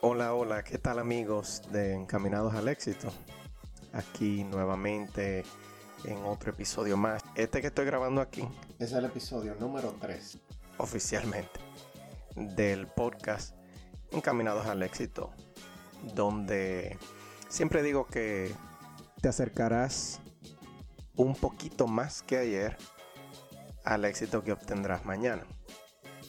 Hola, hola, ¿qué tal amigos de Encaminados al Éxito? Aquí nuevamente en otro episodio más. Este que estoy grabando aquí es el episodio número 3 oficialmente del podcast Encaminados al Éxito, donde siempre digo que te acercarás un poquito más que ayer al éxito que obtendrás mañana.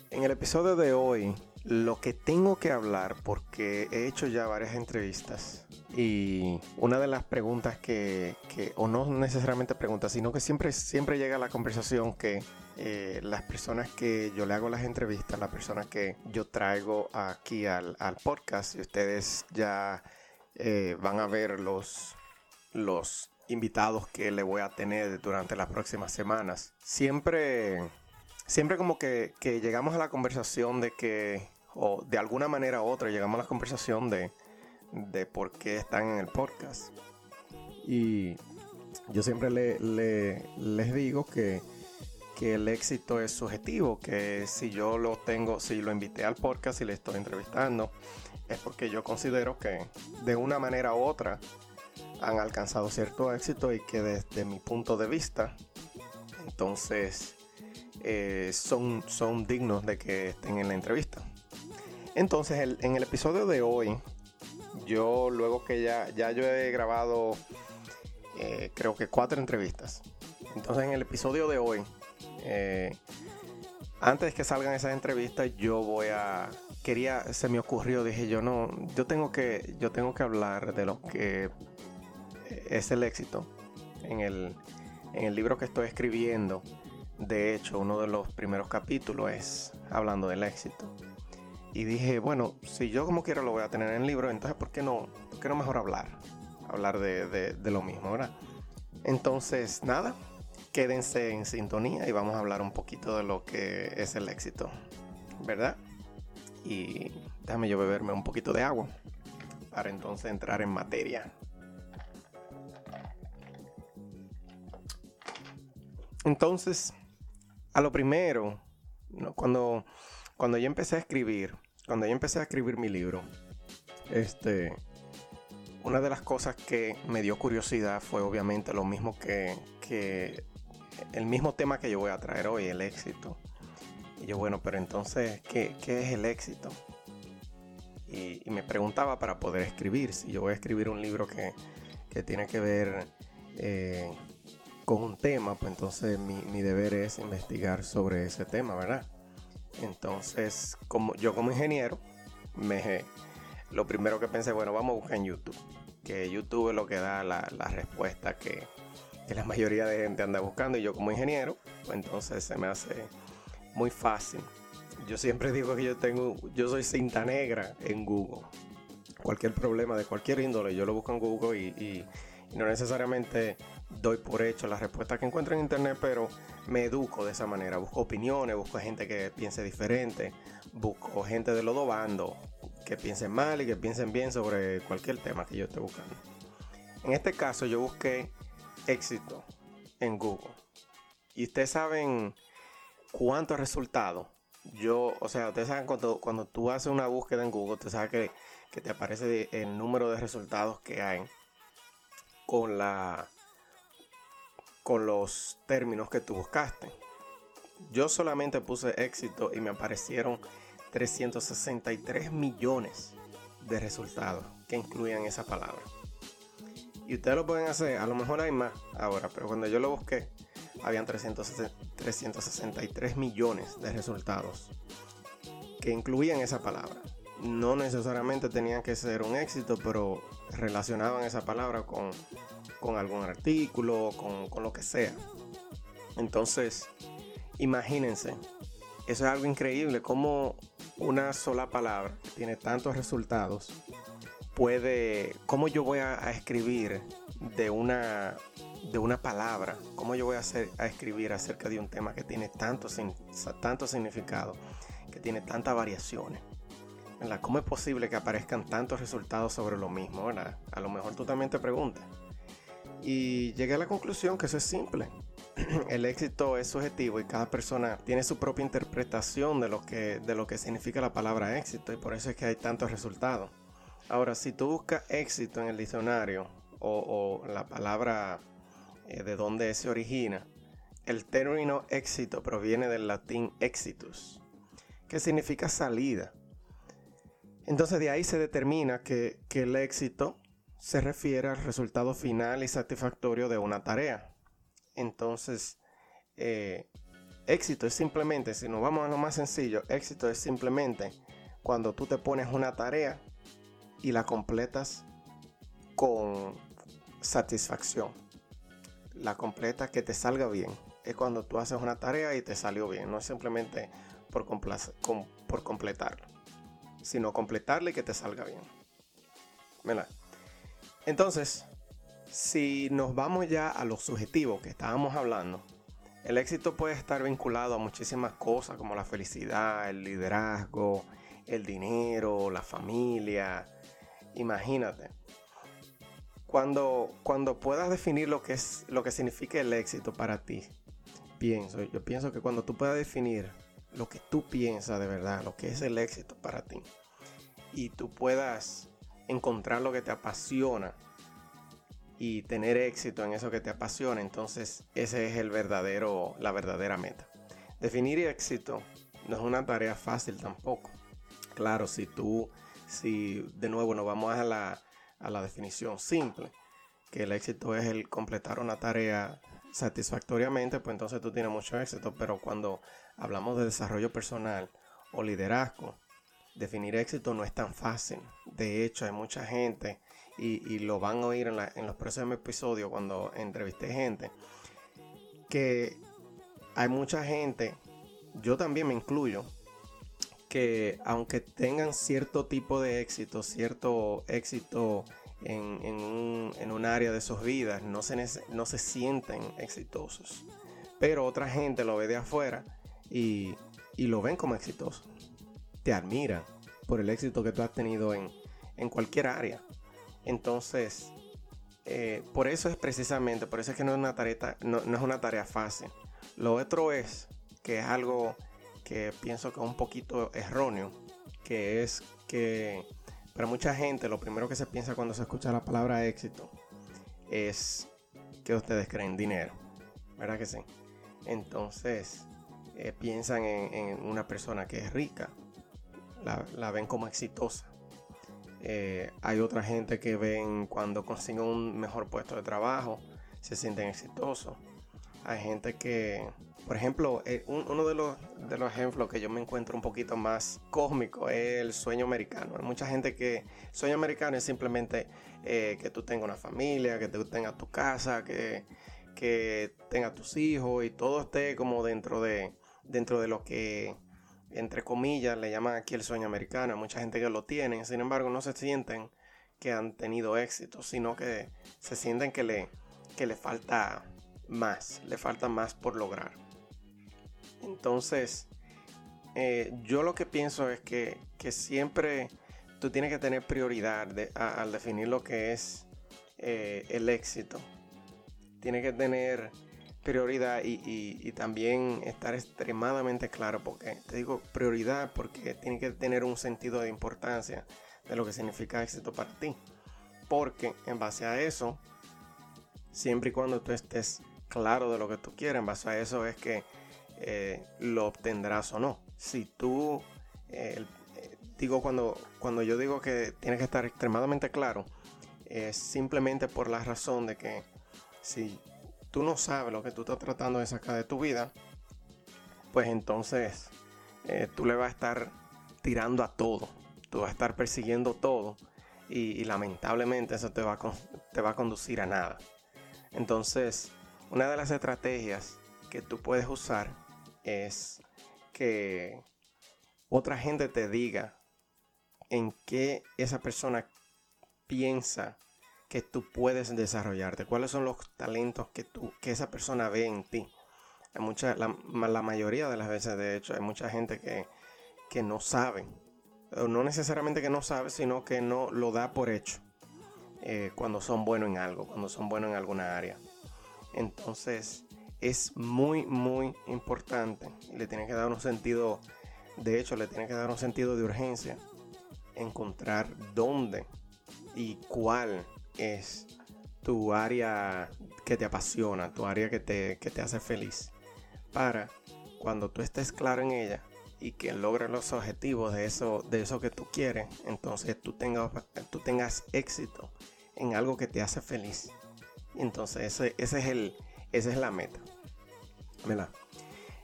En el episodio de hoy, lo que tengo que hablar, porque he hecho ya varias entrevistas, y una de las preguntas que, o no necesariamente preguntas, sino que siempre, siempre llega a la conversación que eh, las personas que yo le hago las entrevistas, las personas que yo traigo aquí al, podcast, y ustedes ya eh, van a ver los, los invitados que le voy a tener durante las próximas semanas. Siempre, siempre como que, llegamos a la conversación de que, o de alguna manera u otra, llegamos a la conversación de de por qué están en el podcast. Y yo siempre le, les digo que, que, el éxito es subjetivo, que si yo lo tengo, si lo invité al podcast y le estoy entrevistando, es porque yo considero que de una manera u otra han alcanzado cierto éxito y que desde mi punto de vista, entonces eh, son, son dignos de que estén en la entrevista. Entonces, en el episodio de hoy yo luego que ya, ya yo he grabado eh, creo que cuatro entrevistas. Entonces en el episodio de hoy, eh, antes que salgan esas entrevistas, yo voy a quería, se me ocurrió, dije yo no, yo tengo que, yo tengo que hablar de lo que es el éxito. En el, en el libro que estoy escribiendo, de hecho, uno de los primeros capítulos es hablando del éxito. Y dije, bueno, si yo como quiero lo voy a tener en el libro, entonces ¿por qué no, por qué no mejor hablar? Hablar de, lo mismo, ¿verdad? Entonces, nada, quédense en sintonía y vamos a hablar un poquito de lo que es el éxito, ¿verdad? Y déjame yo beberme un poquito de agua para entonces entrar en materia. Entonces, a lo primero, cuando cuando yo empecé a escribir, cuando yo empecé a escribir mi libro, este, una de las cosas que me dio curiosidad fue obviamente lo mismo que, el mismo tema que yo voy a traer hoy, el éxito. Y yo, bueno, pero entonces, ¿qué, es el éxito? Y, me preguntaba para poder escribir, si yo voy a escribir un libro que, tiene que ver eh, con un tema, pues entonces mi, mi deber es investigar sobre ese tema, ¿verdad? Entonces, como yo como ingeniero, me, lo primero que pensé, bueno, vamos a buscar en YouTube. Que YouTube es lo que da la, respuesta que, la mayoría de gente anda buscando. Y yo como ingeniero, pues entonces se me hace muy fácil. Yo siempre digo que yo tengo, yo soy cinta negra en Google. Cualquier problema de cualquier índole, yo lo busco en Google y no necesariamente doy por hecho la respuesta que encuentro en internet, pero me educo de esa manera. Busco opiniones, busco gente que piense diferente, busco gente de los dos bandos que piensen mal y que piensen bien sobre cualquier tema que yo esté buscando. En este caso yo busqué éxito en Google. Y ustedes saben cuántos resultados. Yo, o sea, ustedes saben cuando, cuando tú haces una búsqueda en Google, te sabes que, que te aparece el número de resultados que hay con la con los términos que tú buscaste. Yo solamente puse éxito y me aparecieron 363 millones de resultados que incluían esa palabra. Y ustedes lo pueden hacer, a lo mejor hay más ahora, pero cuando yo lo busqué, habían 363 millones de resultados que incluían esa palabra. No necesariamente tenían que ser un éxito, pero relacionaban esa palabra con, algún artículo, con, con lo que sea. Entonces, imagínense, eso es algo increíble, como una sola palabra tiene tantos resultados puede, cómo yo voy a, escribir de una, de una palabra, cómo yo voy a, hacer, a escribir acerca de un tema que tiene tanto, tanto significado, que tiene tantas variaciones. ¿Cómo es posible que aparezcan tantos resultados sobre lo mismo? A lo mejor tú también te preguntas. Y llegué a la conclusión que eso es simple. El éxito es subjetivo y cada persona tiene su propia interpretación de lo que, de lo que significa la palabra éxito y por eso es que hay tantos resultados. Ahora, si tú buscas éxito en el diccionario o, la palabra eh, de dónde se origina, el término éxito proviene del latín exitus, que significa salida. Entonces de ahí se determina que, el éxito se refiere al resultado final y satisfactorio de una tarea. Entonces, eh, éxito es simplemente, si nos vamos a lo más sencillo, éxito es simplemente cuando tú te pones una tarea y la completas con satisfacción. La completa que te salga bien. Es cuando tú haces una tarea y te salió bien. No simplemente por, por completarlo. Sino completarla y que te salga bien. Entonces, si nos vamos ya a lo subjetivo que estábamos hablando, el éxito puede estar vinculado a muchísimas cosas como la felicidad, el liderazgo, el dinero, la familia, Imagínate. Cuando, cuando puedas definir lo que es lo que significa el éxito para ti, pienso, yo pienso que cuando tú puedas definir lo que tú piensas de verdad, lo que es el éxito para ti, y tú puedas encontrar lo que te apasiona y tener éxito en eso que te apasiona, entonces ese es el verdadero, la verdadera meta. Definir éxito no es una tarea fácil tampoco. Claro, si tú si de nuevo nos vamos a la, definición simple, que el éxito es el completar una tarea satisfactoriamente, pues entonces tú tienes mucho éxito. Pero cuando hablamos de desarrollo personal o liderazgo, definir éxito no es tan fácil. De hecho, hay mucha gente, y, lo van a oír en, en los próximos episodios cuando entrevisté gente, que hay mucha gente, yo también me incluyo, que aunque tengan cierto tipo de éxito, cierto éxito en, un, área de sus vidas, no se, no se sienten exitosos. Pero otra gente lo ve de afuera y, lo ven como exitoso. Te admiran por el éxito que tú has tenido en, cualquier área. Entonces, eh, por eso es precisamente, por eso es que no es una tarea, no es una tarea fácil. Lo otro es que es algo que pienso que es un poquito erróneo, que es que para mucha gente lo primero que se piensa cuando se escucha la palabra éxito es que ustedes creen dinero, ¿verdad que sí? Entonces eh, piensan en, una persona que es rica, la, ven como exitosa. Eh, hay otra gente que ven cuando consiguen un mejor puesto de trabajo, se sienten exitosos. Hay gente que por ejemplo, eh, uno de los, de los ejemplos que yo me encuentro un poquito más cósmico es el sueño americano. Hay mucha gente que sueño americano es simplemente eh, que tú tengas una familia, que tú tengas tu casa, que, que tengas tus hijos y todo esté como dentro de, dentro de lo que, entre comillas, le llaman aquí el sueño americano. Mucha gente que lo tiene, sin embargo, no se sienten que han tenido éxito, sino que se sienten que le, que le falta más, le falta más por lograr. Entonces, eh, yo lo que pienso es que, siempre tú tienes que tener prioridad al definir lo que es eh, el éxito. Tienes que tener prioridad y, también estar extremadamente claro, porque te digo prioridad porque tiene que tener un sentido de importancia de lo que significa éxito para ti. Porque en base a eso, siempre y cuando tú estés claro de lo que tú quieres, en base a eso es que eh, lo obtendrás o no. Si tú, eh, digo cuando, cuando yo digo que tienes que estar extremadamente claro, es simplemente por la razón de que si tú no sabes lo que tú estás tratando de sacar de tu vida, pues entonces eh, tú le vas a estar tirando a todo, tú vas a estar persiguiendo todo y, lamentablemente eso te va, te va a conducir a nada. Entonces, una de las estrategias que tú puedes usar es que otra gente te diga en qué esa persona piensa que tú puedes desarrollarte, cuáles son los talentos que, tú, que esa persona ve en ti. Hay mucha, la, mayoría de las veces, de hecho, hay mucha gente que, que no sabe, no necesariamente que no sabe, sino que no lo da por hecho eh, cuando son buenos en algo, cuando son buenos en alguna área. Entonces, es muy, muy importante le tiene que dar un sentido, de hecho, le tiene que dar un sentido de urgencia encontrar dónde y cuál es tu área que te apasiona, tu área que te, te hace feliz. Para cuando tú estés claro en ella y que logres los objetivos de eso, de eso que tú quieres, entonces tú tengas, tú tengas éxito en algo que te hace feliz. Entonces ese, ese es el, esa es la meta. ¿Verdad?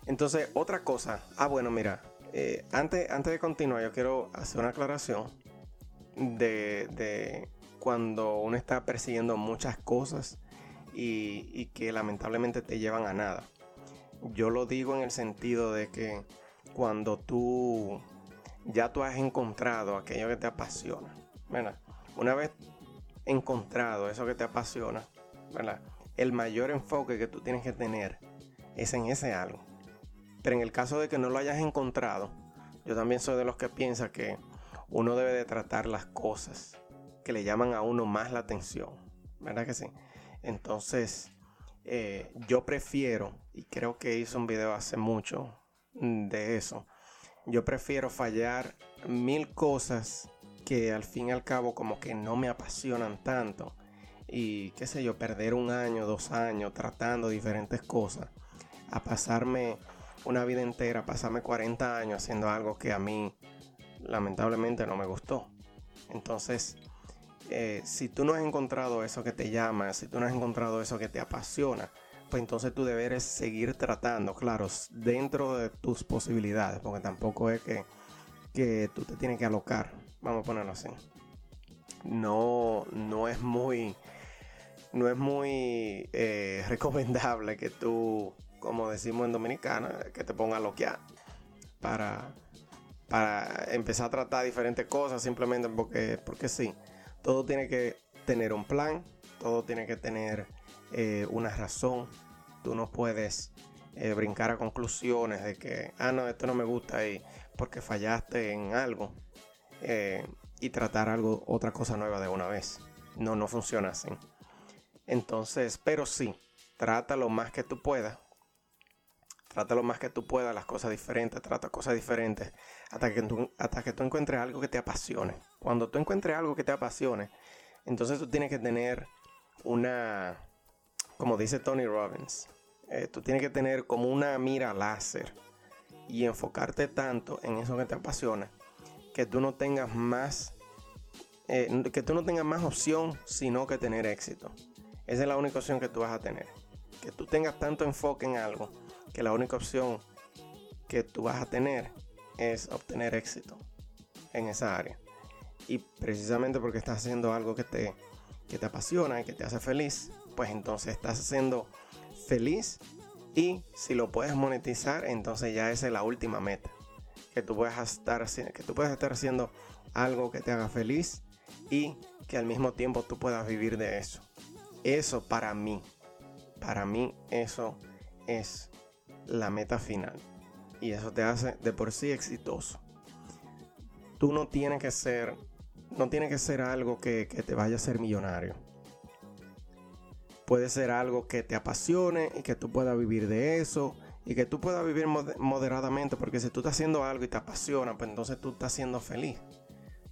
Entonces, otra cosa. Ah, bueno, mira. Eh, antes, antes de continuar, yo quiero hacer una aclaración de, de cuando uno está persiguiendo muchas cosas y, que lamentablemente te llevan a nada. Yo lo digo en el sentido de que cuando tú ya tú has encontrado aquello que te apasiona, ¿verdad? Una vez encontrado eso que te apasiona, ¿verdad? El mayor enfoque que tú tienes que tener es en ese algo. Pero en el caso de que no lo hayas encontrado, yo también soy de los que piensa que uno debe de tratar las cosas que le llaman a uno más la atención. ¿Verdad que sí? Entonces, eh, yo prefiero, y creo que hice un video hace mucho de eso, yo prefiero fallar mil cosas que al fin y al cabo como que no me apasionan tanto. Y qué sé yo, perder un año, dos años tratando diferentes cosas. A pasarme una vida entera, pasarme 40 años haciendo algo que a mí lamentablemente no me gustó. Entonces, eh, si tú no has encontrado eso que te llama, si tú no has encontrado eso que te apasiona, pues entonces tú deberes seguir tratando, claro, dentro de tus posibilidades, porque tampoco es que, que tú te tienes que alocar, vamos a ponerlo así. No, no es muy, no es muy eh, recomendable que tú, como decimos en Dominicana, que te pongas a loquear para, para empezar a tratar diferentes cosas simplemente porque, porque sí todo tiene que tener un plan, todo tiene que tener eh, una razón. Tú no puedes eh, brincar a conclusiones de que, ah, no, esto no me gusta y porque fallaste en algo eh, y tratar algo, otra cosa nueva de una vez. No, no funciona así. Entonces, pero sí, trata lo más que tú puedas. Trata lo más que tú puedas las cosas diferentes, trata cosas diferentes hasta que, tú, hasta que tú encuentres algo que te apasione. Cuando tú encuentres algo que te apasione, entonces tú tienes que tener una, como dice Tony Robbins, eh, tú tienes que tener como una mira láser y enfocarte tanto en eso que te apasiona que tú no tengas más, eh, que tú no tengas más opción sino que tener éxito. Esa es la única opción que tú vas a tener. Que tú tengas tanto enfoque en algo que la única opción que tú vas a tener es obtener éxito en esa área. Y precisamente porque estás haciendo algo que te, que te apasiona que te hace feliz, pues entonces estás haciendo feliz y si lo puedes monetizar, entonces ya esa es la última meta. Que tú puedas estar, que tú puedas estar haciendo algo que te haga feliz y que al mismo tiempo tú puedas vivir de eso. Eso para mí, para mí eso es la meta final y eso te hace de por sí exitoso. Tú no tienes que ser, no tiene que ser algo que, que te vaya a ser millonario. Puede ser algo que te apasione y que tú puedas vivir de eso y que tú puedas vivir moderadamente, porque si tú estás haciendo algo y te apasiona, pues entonces tú estás siendo feliz.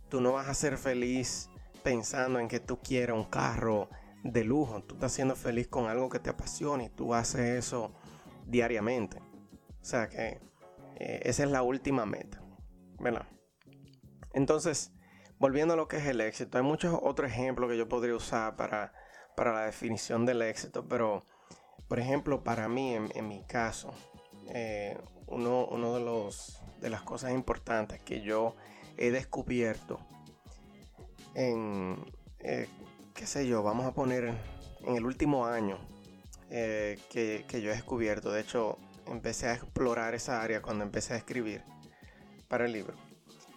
Tú no vas a ser feliz pensando en que tú quieres un carro de lujo, tú estás siendo feliz con algo que te apasiona y tú haces eso diariamente. O sea que eh, esa es la última meta, ¿verdad? Entonces, volviendo a lo que es el éxito, hay muchos otros ejemplos que yo podría usar para, para la definición del éxito, pero, por ejemplo, para mí, en, mi caso, eh, uno, uno, de, los, de las cosas importantes que yo he descubierto en, eh, qué sé yo, vamos a poner en el último año eh, que, yo he descubierto. De hecho, empecé a explorar esa área cuando empecé a escribir para el libro.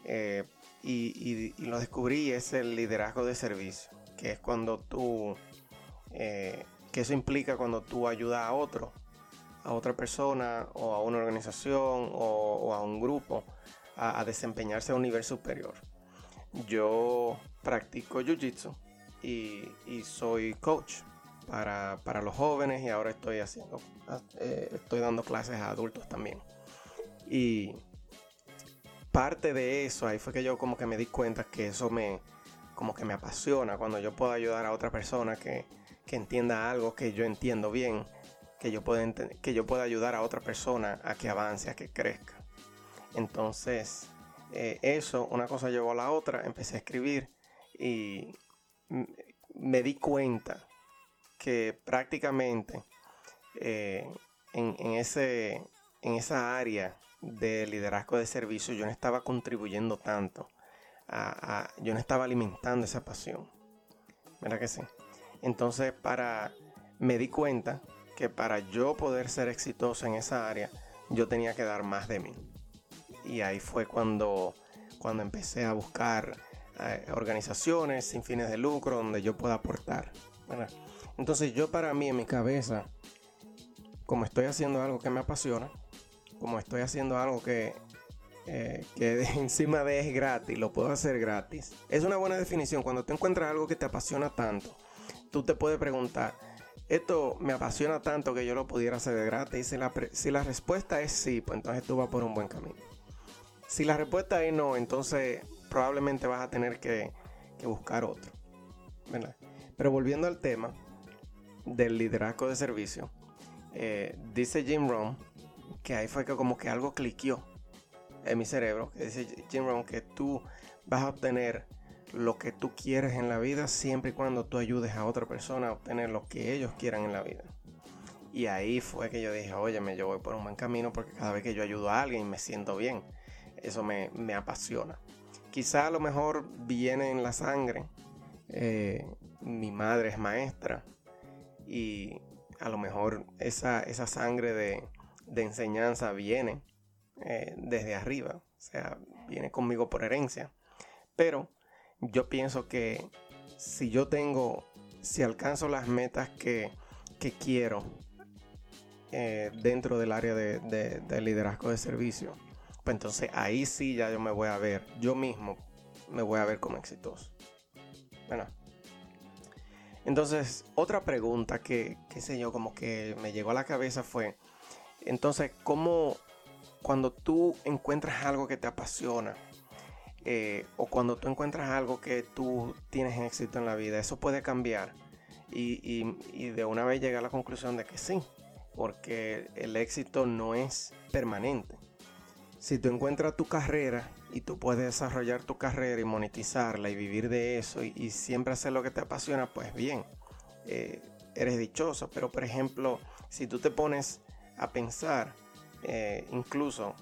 Eh, y, lo descubrí es el liderazgo de servicio, que es cuando tú, que eso implica cuando tú ayudas a otro, a otra persona o a una organización o, a un grupo a, a desempeñarse a un nivel superior. Yo practico Jiu-Jitsu y, soy coach para, los jóvenes y ahora estoy haciendo, eh, estoy dando clases a adultos también. Y parte de eso, ahí fue que yo como que me di cuenta que eso me, como que me apasiona cuando yo puedo ayudar a otra persona que, entienda algo que yo entiendo bien, que yo, pueda que yo pueda ayudar a otra persona a que avance, a que crezca. Entonces, eh, eso, una cosa llevó a la otra, empecé a escribir y me di cuenta que prácticamente eh, en, ese, en esa área de liderazgo de servicio yo no estaba contribuyendo tanto, yo no estaba alimentando esa pasión. ¿Verdad que sí? Entonces, para, me di cuenta que para yo poder ser exitoso en esa área, yo tenía que dar más de mí. Y ahí fue cuando, cuando empecé a buscar eh, organizaciones sin fines de lucro donde yo pueda aportar. Entonces yo para mí en mi cabeza, como estoy haciendo algo que me apasiona, como estoy haciendo algo que, eh, que encima de es gratis, lo puedo hacer gratis. Es una buena definición. Cuando te encuentras algo que te apasiona tanto, tú te puedes preguntar, esto me apasiona tanto que yo lo pudiera hacer de gratis. Si la, si la respuesta es sí, pues entonces tú vas por un buen camino. Si la respuesta es no, entonces probablemente vas a tener que, buscar otro. Pero volviendo al tema del liderazgo de servicio, eh, dice Jim Rohn que ahí fue que como que algo cliqueó en mi cerebro. Que dice Jim Rohn que tú vas a obtener lo que tú quieres en la vida siempre y cuando tú ayudes a otra persona a obtener lo que ellos quieran en la vida. Y ahí fue que yo dije, oye, me yo voy por un buen camino porque cada vez que yo ayudo a alguien me siento bien. Eso me, me apasiona. Quizá a lo mejor viene en la sangre. Eh, mi madre es maestra y a lo mejor esa, esa sangre de, enseñanza viene eh, desde arriba, o sea, viene conmigo por herencia. Pero yo pienso que si yo tengo, si alcanzo las metas que, quiero eh, dentro del área de, de liderazgo de servicio, pues entonces ahí sí ya yo me voy a ver, yo mismo me voy a ver como exitoso. Bueno. Entonces, otra pregunta que, qué sé yo, como que me llegó a la cabeza fue, entonces, ¿cómo cuando tú encuentras algo que te apasiona, eh, o cuando tú encuentras algo que tú tienes éxito en la vida, eso puede cambiar? Y, y de una vez llegué a la conclusión de que sí, porque el éxito no es permanente si tú encuentras tu carrera y tú puedes desarrollar tu carrera y monetizarla y vivir de eso y, siempre hacer lo que te apasiona, pues bien, eh, eres dichoso. Pero por ejemplo, si tú te pones a pensar, eh, incluso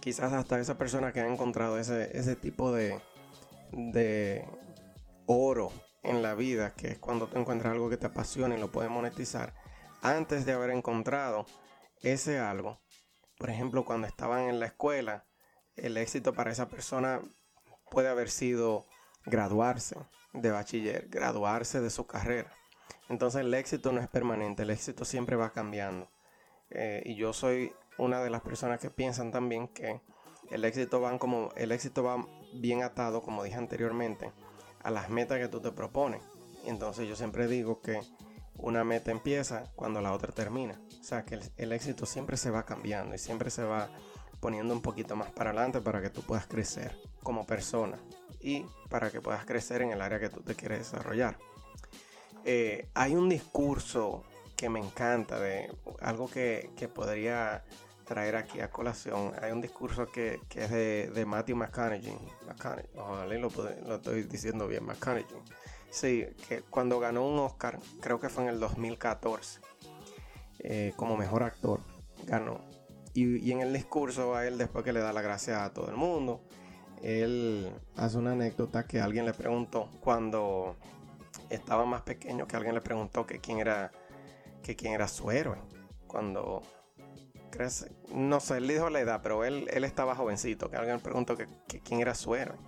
quizás hasta esa persona que ha encontrado ese, tipo de, de oro en la vida, que es cuando tú encuentras algo que te apasiona y lo puedes monetizar, antes de haber encontrado ese algo, por ejemplo, cuando estaban en la escuela, el éxito para esa persona puede haber sido graduarse de bachiller, graduarse de su carrera. Entonces el éxito no es permanente, el éxito siempre va cambiando. Eh, y yo soy una de las personas que piensan también que el éxito como el éxito va bien atado, como dije anteriormente, a las metas que tú te propones. Entonces yo siempre digo que una meta empieza cuando la otra termina. O sea que el, éxito siempre se va cambiando y siempre se va poniendo un poquito más para adelante para que tú puedas crecer como persona y para que puedas crecer en el área que tú te quieres desarrollar. Eh, hay un discurso que me encanta de algo que, podría traer aquí a colación. Hay un discurso que, es de, Matthew McConaughey. McConaughey ojalá lo, lo, estoy diciendo bien, McConaughey Sí, que cuando ganó un Oscar, creo que fue en el 2014, eh, como mejor actor, ganó. Y, en el discurso a él, después que le da la gracia a todo el mundo, él hace una anécdota que alguien le preguntó cuando estaba más pequeño, que alguien le preguntó que quién era, que quién era su héroe. Cuando crece, no sé, él dijo la edad, pero él, él estaba jovencito, que alguien le preguntó que, quién era su héroe.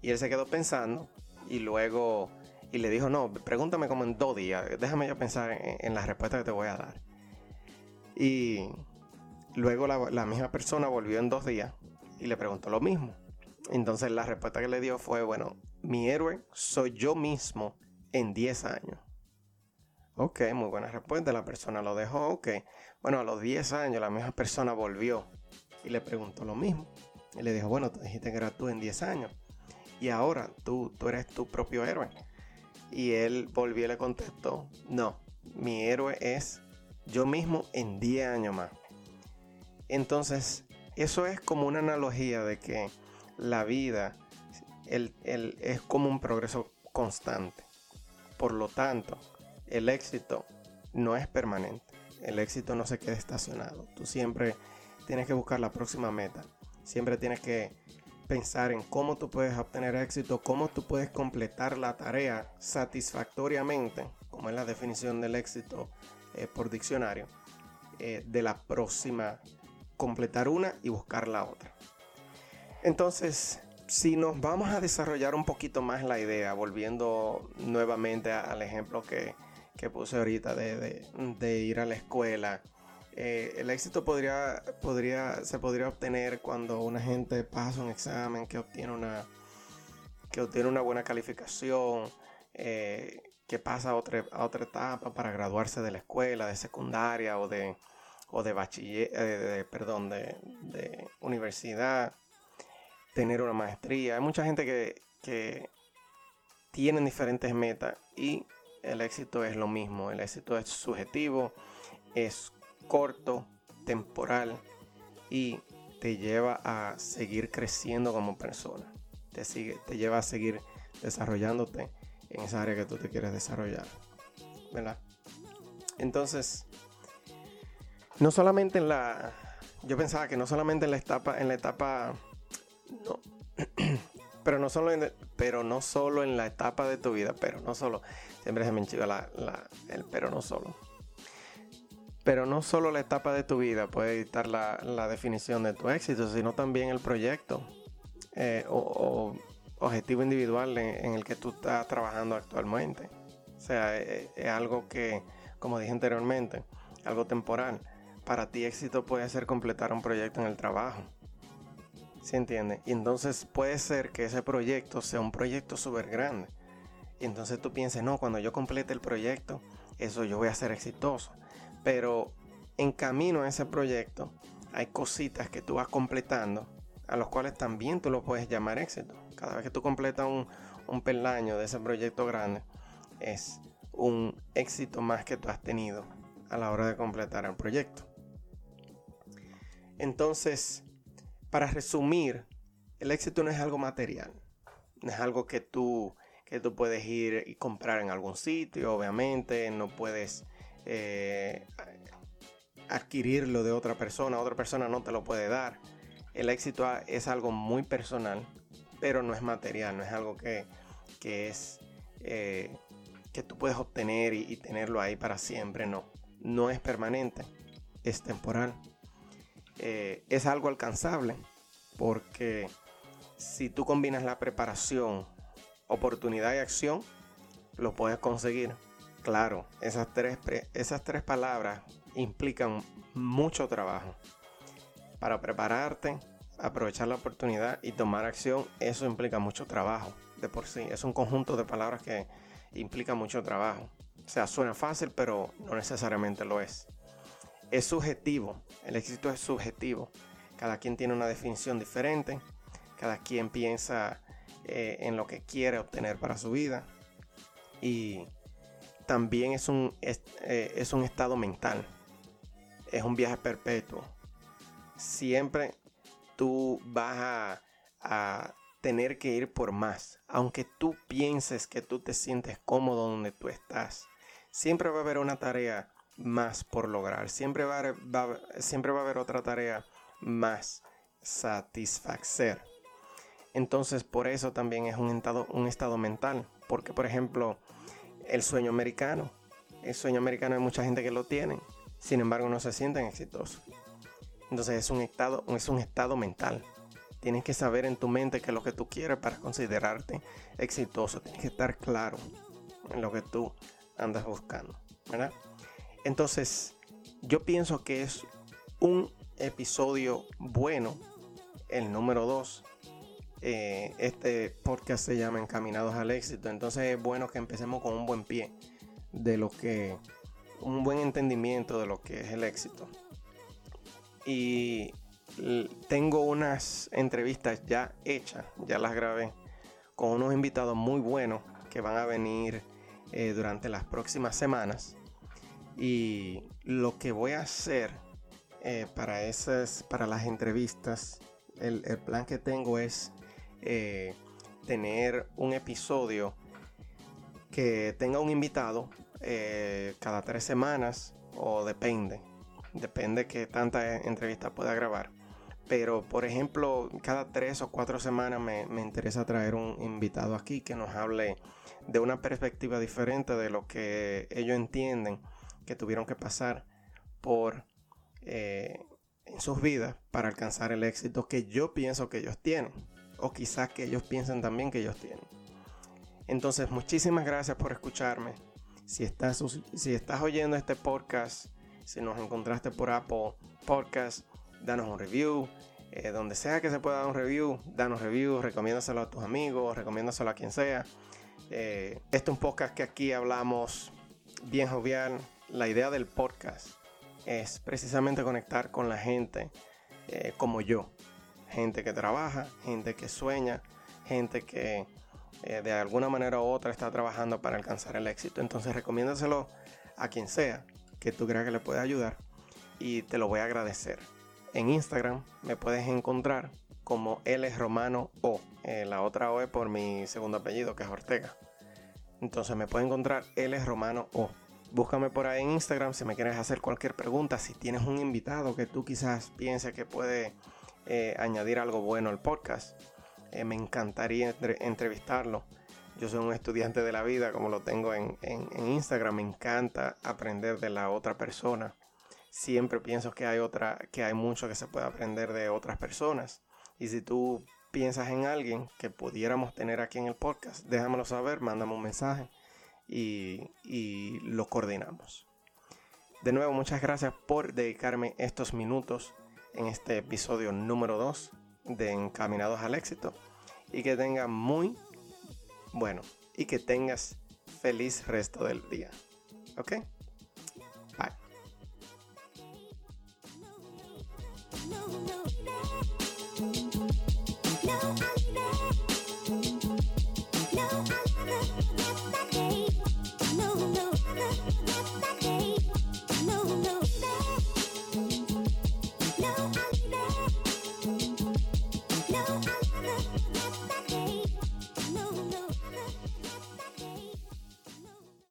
Y él se quedó pensando y luego, y le dijo, no, pregúntame como en dos días, déjame yo pensar en, en la respuesta que te voy a dar. Y luego la, la misma persona volvió en dos días y le preguntó lo mismo. Entonces la respuesta que le dio fue, bueno, mi héroe soy yo mismo en 10 años. Ok, muy buena respuesta. La persona lo dejó. Ok. Bueno, a los 10 años la misma persona volvió y le preguntó lo mismo. Y le dijo, bueno, tú dijiste que era tú en 10 años. Y ahora tú, tú eres tu propio héroe. Y él volvió y le contestó, no, mi héroe es yo mismo en 10 años más. Entonces, eso es como una analogía de que la vida es como un progreso constante. Por lo tanto, el éxito no es permanente. El éxito no se queda estacionado. Tú siempre tienes que buscar la próxima meta. Siempre tienes que pensar en cómo tú puedes obtener éxito, cómo tú puedes completar la tarea satisfactoriamente, como es la definición del éxito eh, por diccionario, eh, de la próxima, completar una y buscar la otra. Entonces, si nos vamos a desarrollar un poquito más la idea, volviendo nuevamente al ejemplo que, puse ahorita de, ir a la escuela, eh, el éxito podría, podría, se podría obtener cuando una gente pasa un examen, que obtiene una, que obtiene una buena calificación, eh, que pasa otra, a otra etapa para graduarse de la escuela, de secundaria o de, o de bachiller, eh, perdón, de, de universidad tener una maestría. Hay mucha gente que, que tienen diferentes metas y el éxito es lo mismo. El éxito es subjetivo, es corto, temporal y te lleva a seguir creciendo como persona. Te, sigue, te lleva a seguir desarrollándote en esa área que tú te quieres desarrollar. ¿Verdad? Entonces, no solamente en la. Yo pensaba que no solamente en la etapa, en la etapa no. pero no solo en, pero no solo en la etapa de tu vida, pero no solo. Siempre se me enchiva la, el pero no solo. Pero no solo la etapa de tu vida puede dictar la, definición de tu éxito, sino también el proyecto eh, o, objetivo individual en, el que tú estás trabajando actualmente. O sea, es, eh, es algo que, como dije anteriormente, algo temporal. Para ti éxito puede ser completar un proyecto en el trabajo ¿Se entiende? Y entonces puede ser que ese proyecto sea un proyecto súper grande. Y entonces tú pienses, no, cuando yo complete el proyecto, eso yo voy a ser exitoso. Pero en camino a ese proyecto hay cositas que tú vas completando, a los cuales también tú lo puedes llamar éxito. Cada vez que tú completas un, un peldaño de ese proyecto grande, es un éxito más que tú has tenido a la hora de completar el proyecto. Entonces, para resumir, el éxito no es algo material. No es algo que tú, que tú puedes ir y comprar en algún sitio, obviamente. No puedes eh, adquirirlo de otra persona. Otra persona no te lo puede dar. El éxito es algo muy personal, pero no es material. No es algo que, es... Eh, que tú puedes obtener y, y tenerlo ahí para siempre. No, no es permanente. Es temporal. Eh, es algo alcanzable porque si tú combinas la preparación, oportunidad y acción, lo puedes conseguir. Claro, esas tres, esas tres palabras implican mucho trabajo. Para prepararte, aprovechar la oportunidad y tomar acción, eso implica mucho trabajo de por sí. Es un conjunto de palabras que implica mucho trabajo. O sea, suena fácil, pero no necesariamente lo es es subjetivo, el éxito es subjetivo. Cada quien tiene una definición diferente, cada quien piensa eh, en lo que quiere obtener para su vida y también es un, es, eh, un estado mental, es un viaje perpetuo. Siempre tú vas a, a tener que ir por más, aunque tú pienses que tú te sientes cómodo donde tú estás. Siempre va a haber una tarea más por lograr. Siempre va a, siempre va a haber otra tarea más satisfacer. Entonces, por eso también es un estado, un estado mental. Porque, por ejemplo, el sueño americano. El sueño americano hay mucha gente que lo tiene. Sin embargo, no se sienten exitosos. Entonces es un estado, es un estado mental. Tienes que saber en tu mente qué es lo que tú quieres para considerarte exitoso. Tienes que estar claro en lo que tú andas buscando. ¿verdad? Entonces, yo pienso que es un episodio bueno, el número 2. Eh, este podcast se llama Encaminados al éxito. Entonces es bueno que empecemos con un buen pie de lo que, un buen entendimiento de lo que es el éxito. Y tengo unas entrevistas ya hechas, ya las grabé, con unos invitados muy buenos que van a venir eh, durante las próximas semanas. Y lo que voy a hacer eh, para esas, para las entrevistas, el, plan que tengo es eh, tener un episodio que tenga un invitado cada tres semanas o depende, depende que tanta entrevista pueda grabar. Pero, por ejemplo, cada tres o cuatro semanas me, me interesa traer un invitado aquí que nos hable de una perspectiva diferente de lo que ellos entienden que tuvieron que pasar por eh, en sus vidas para alcanzar el éxito que yo pienso que ellos tienen o quizás que ellos piensen también que ellos tienen. Entonces, muchísimas gracias por escucharme. Si estás, si estás oyendo este podcast, si nos encontraste por Apple Podcast, danos un review. Eh, donde sea que se pueda dar un review, danos review, recomiéndaselo a tus amigos, recomiéndaselo a quien sea. Eh, este es un podcast que aquí hablamos bien jovial. La idea del podcast es precisamente conectar con la gente eh, como yo. Gente que trabaja, gente que sueña, gente que eh, de alguna manera u otra está trabajando para alcanzar el éxito. Entonces recomiéndaselo a quien sea que tú creas que le pueda ayudar y te lo voy a agradecer. En Instagram me puedes encontrar como L Romano O. Eh, la otra O es por mi segundo apellido, que es Ortega. Entonces me puedes encontrar L Romano O. Búscame por ahí en Instagram si me quieres hacer cualquier pregunta. Si tienes un invitado que tú quizás pienses que puede eh, añadir algo bueno al podcast, eh, me encantaría entrevistarlo. Yo soy un estudiante de la vida, como lo tengo en, en, Instagram. Me encanta aprender de la otra persona. Siempre pienso que hay otra, que hay mucho que se puede aprender de otras personas. Y si tú piensas en alguien que pudiéramos tener aquí en el podcast, déjamelo saber, mándame un mensaje y, lo coordinamos. De nuevo, muchas gracias por dedicarme estos minutos en este episodio número 2 de Encaminados al Éxito. Y que tengas muy bueno y que tengas feliz resto del día. ¿Ok? Bye.